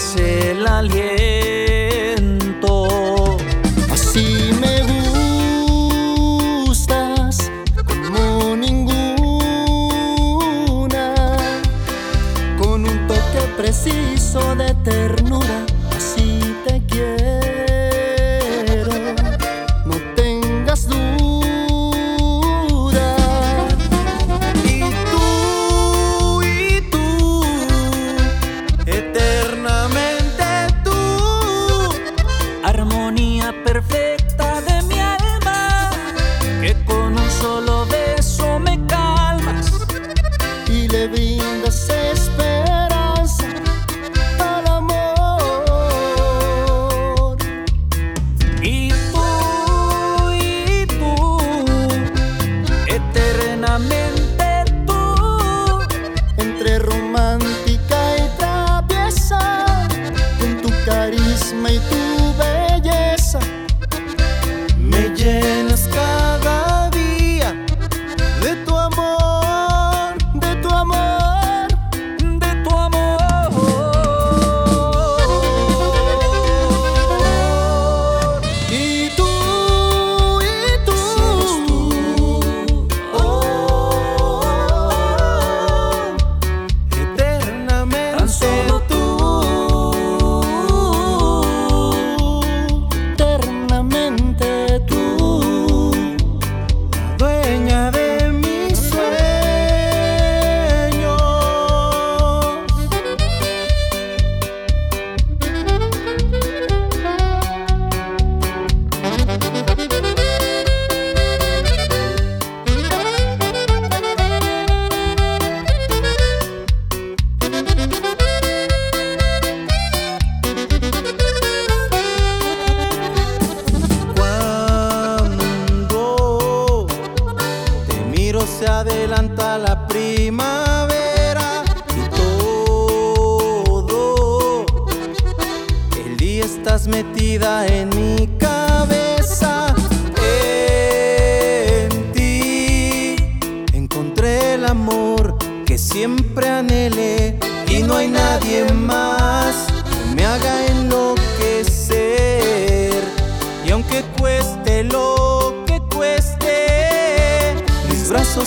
es el aliento perfecta.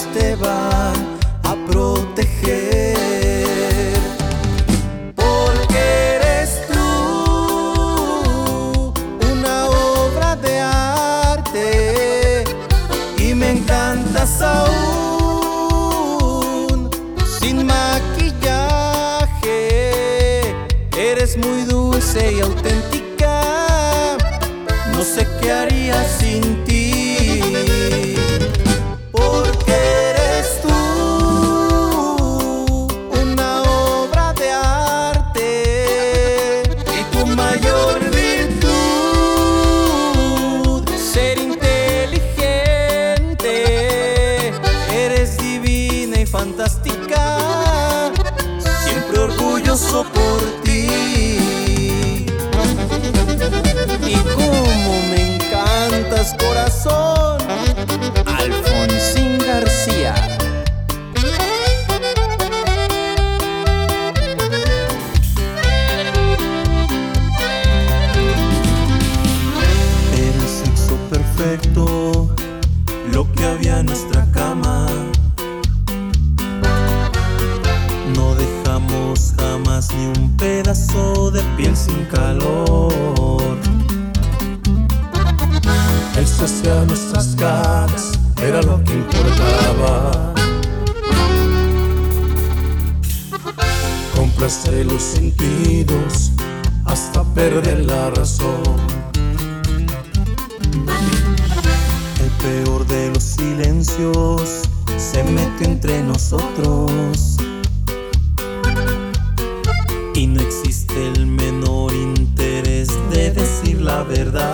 te van a proteger. Porque eres tú una obra de arte y me encantas aún sin maquillaje. Eres muy dulce y corazón.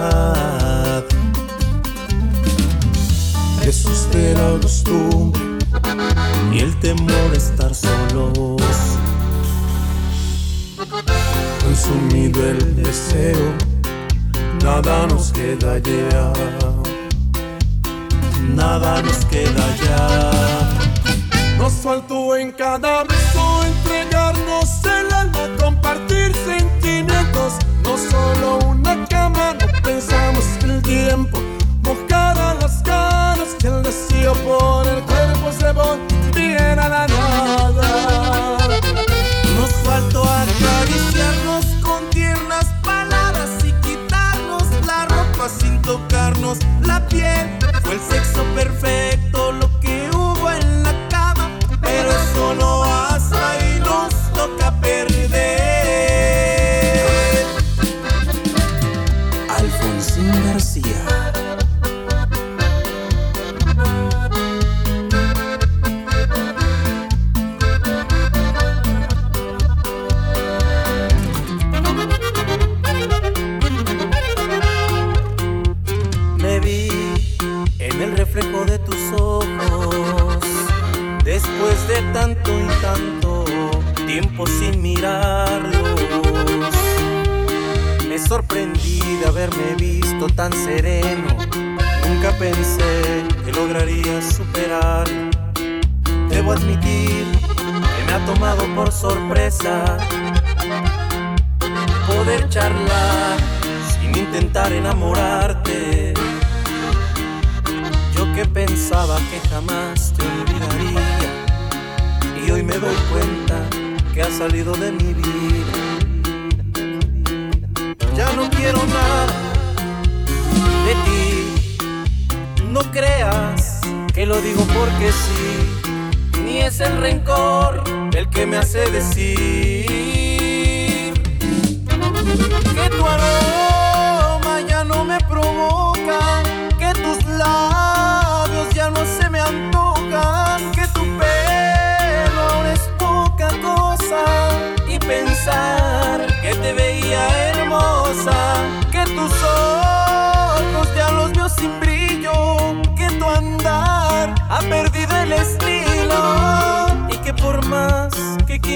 Verdad. Es usted la costumbre y el temor a estar solos. Consumido el deseo, nada nos queda ya. Nada nos queda ya. Nos faltó en cada el tiempo. Mojar las caras que el deseo por el cuerpo se volviera la nada. De tanto y tanto tiempo sin mirarlos, me sorprendí de haberme visto tan sereno. Nunca pensé que lograría superar. Debo admitir que me ha tomado por sorpresa poder charlar sin intentar enamorarte. Yo que pensaba que jamás me doy cuenta que has salido de mi vida. Ya no quiero nada de ti, no creas que lo digo porque sí, ni es el rencor el que me hace decir que tu aroma ya no me provoca,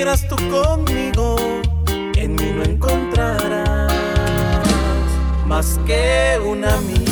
quieras tú conmigo en mí no encontrarás más que un amigo.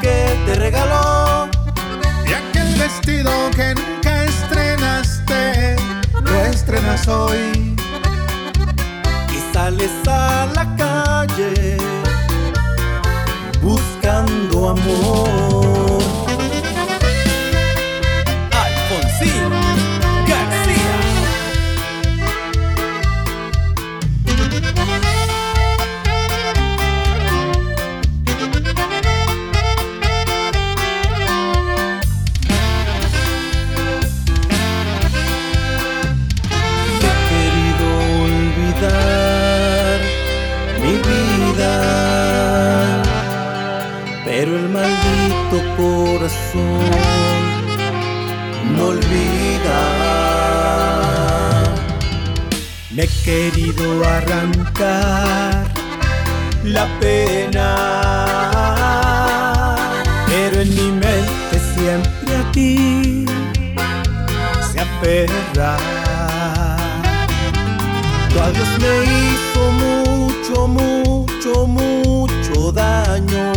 que te regaló. Y aquel vestido que nunca estrenaste, lo estrenas hoy. Y sales a la calle buscando amor. corazón no olvida. Me he querido arrancar la pena, pero en mi mente siempre a ti se aferra. Tu adiós me hizo mucho, mucho, mucho daño.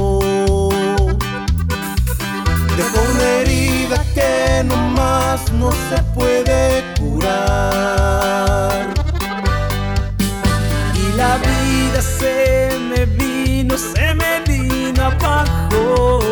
más no se puede curar. Y la vida se me vino, se me vino abajo.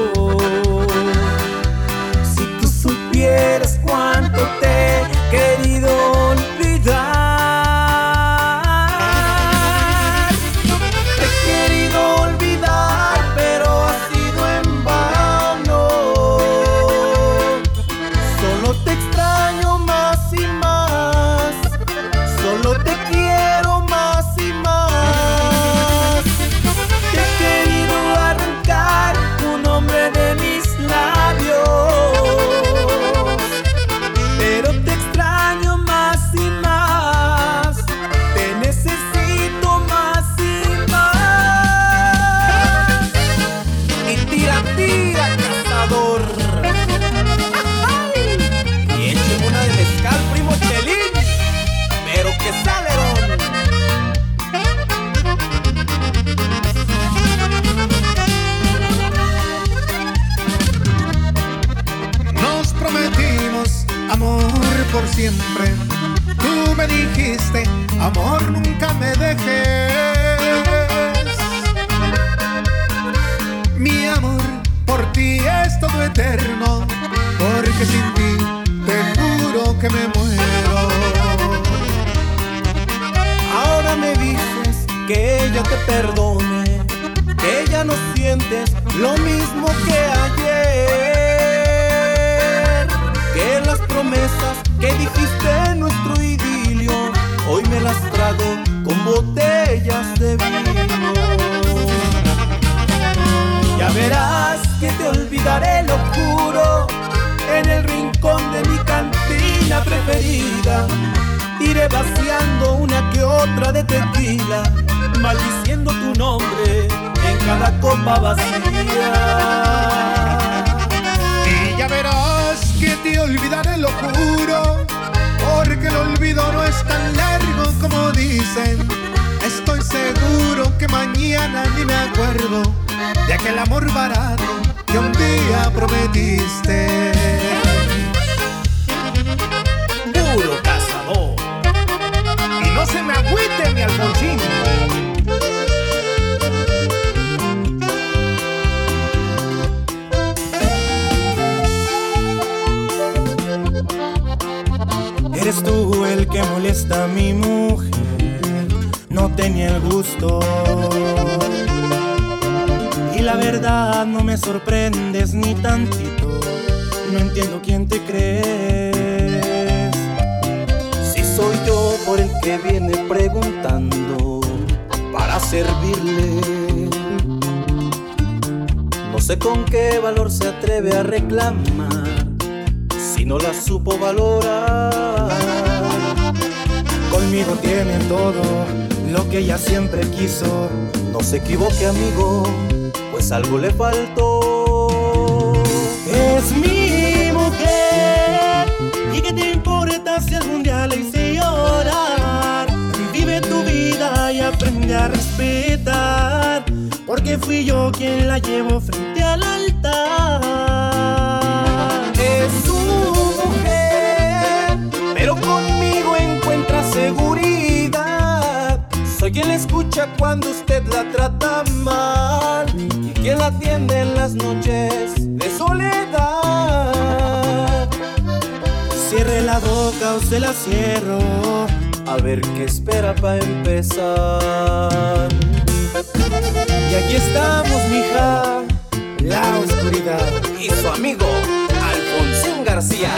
es todo eterno, porque sin ti te juro que me muero. Ahora me dices que ella te perdone, que ya no sientes lo mismo que ayer, que las promesas que dijiste en nuestro idilio, hoy me las trago con botellas de vino. Ya verás olvidaré, lo juro. En el rincón de mi cantina preferida, iré vaciando una que otra de tequila, maldiciendo tu nombre en cada copa vacía. Y ya verás que te olvidaré, lo juro, porque el olvido no es tan largo como dicen. Estoy seguro que mañana ni me acuerdo de aquel amor barato un día prometiste. Puro cazador. Y no se me agüite mi Alfonsín. Eres tú el que molesta a mi mujer, no tenía el gusto. La verdad no me sorprendes ni tantito, no entiendo quién te crees. Si soy yo por el que viene preguntando para servirle. No sé con qué valor se atreve a reclamar si no la supo valorar. Conmigo tiene todo lo que ella siempre quiso. No se equivoque, amigo, pues algo le faltó. Es mi mujer, y qué te importa si algún día la hice llorar. Vive tu vida y aprende a respetar, porque fui yo quien la llevo frente al altar. Es su mujer, pero conmigo encuentra seguridad. Soy quien la escucha cuando usted la trata mal y quien la atiende en las noches de soledad. Cierre la boca o se la cierro. A ver qué espera para empezar. Y aquí estamos, mija, la oscuridad. Y su amigo, Alfonsín García.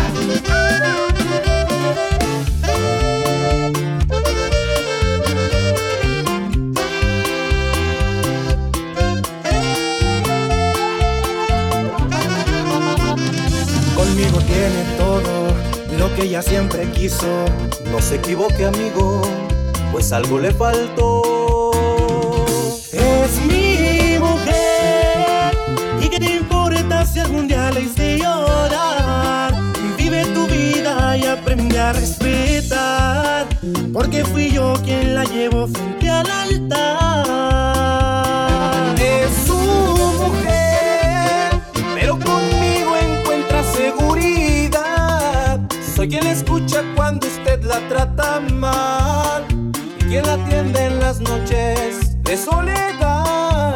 Que ella siempre quiso. No se equivoque, amigo, pues algo le faltó. Es mi mujer, y qué te importa si algún día la hice llorar. Vive tu vida y aprende a respetar, porque fui yo quien la llevo frente al altar. Quien escucha cuando usted la trata mal y quien la atiende en las noches de soledad.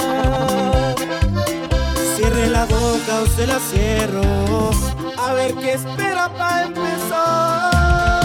Cierre la boca o se la cierro. A ver qué espera para empezar.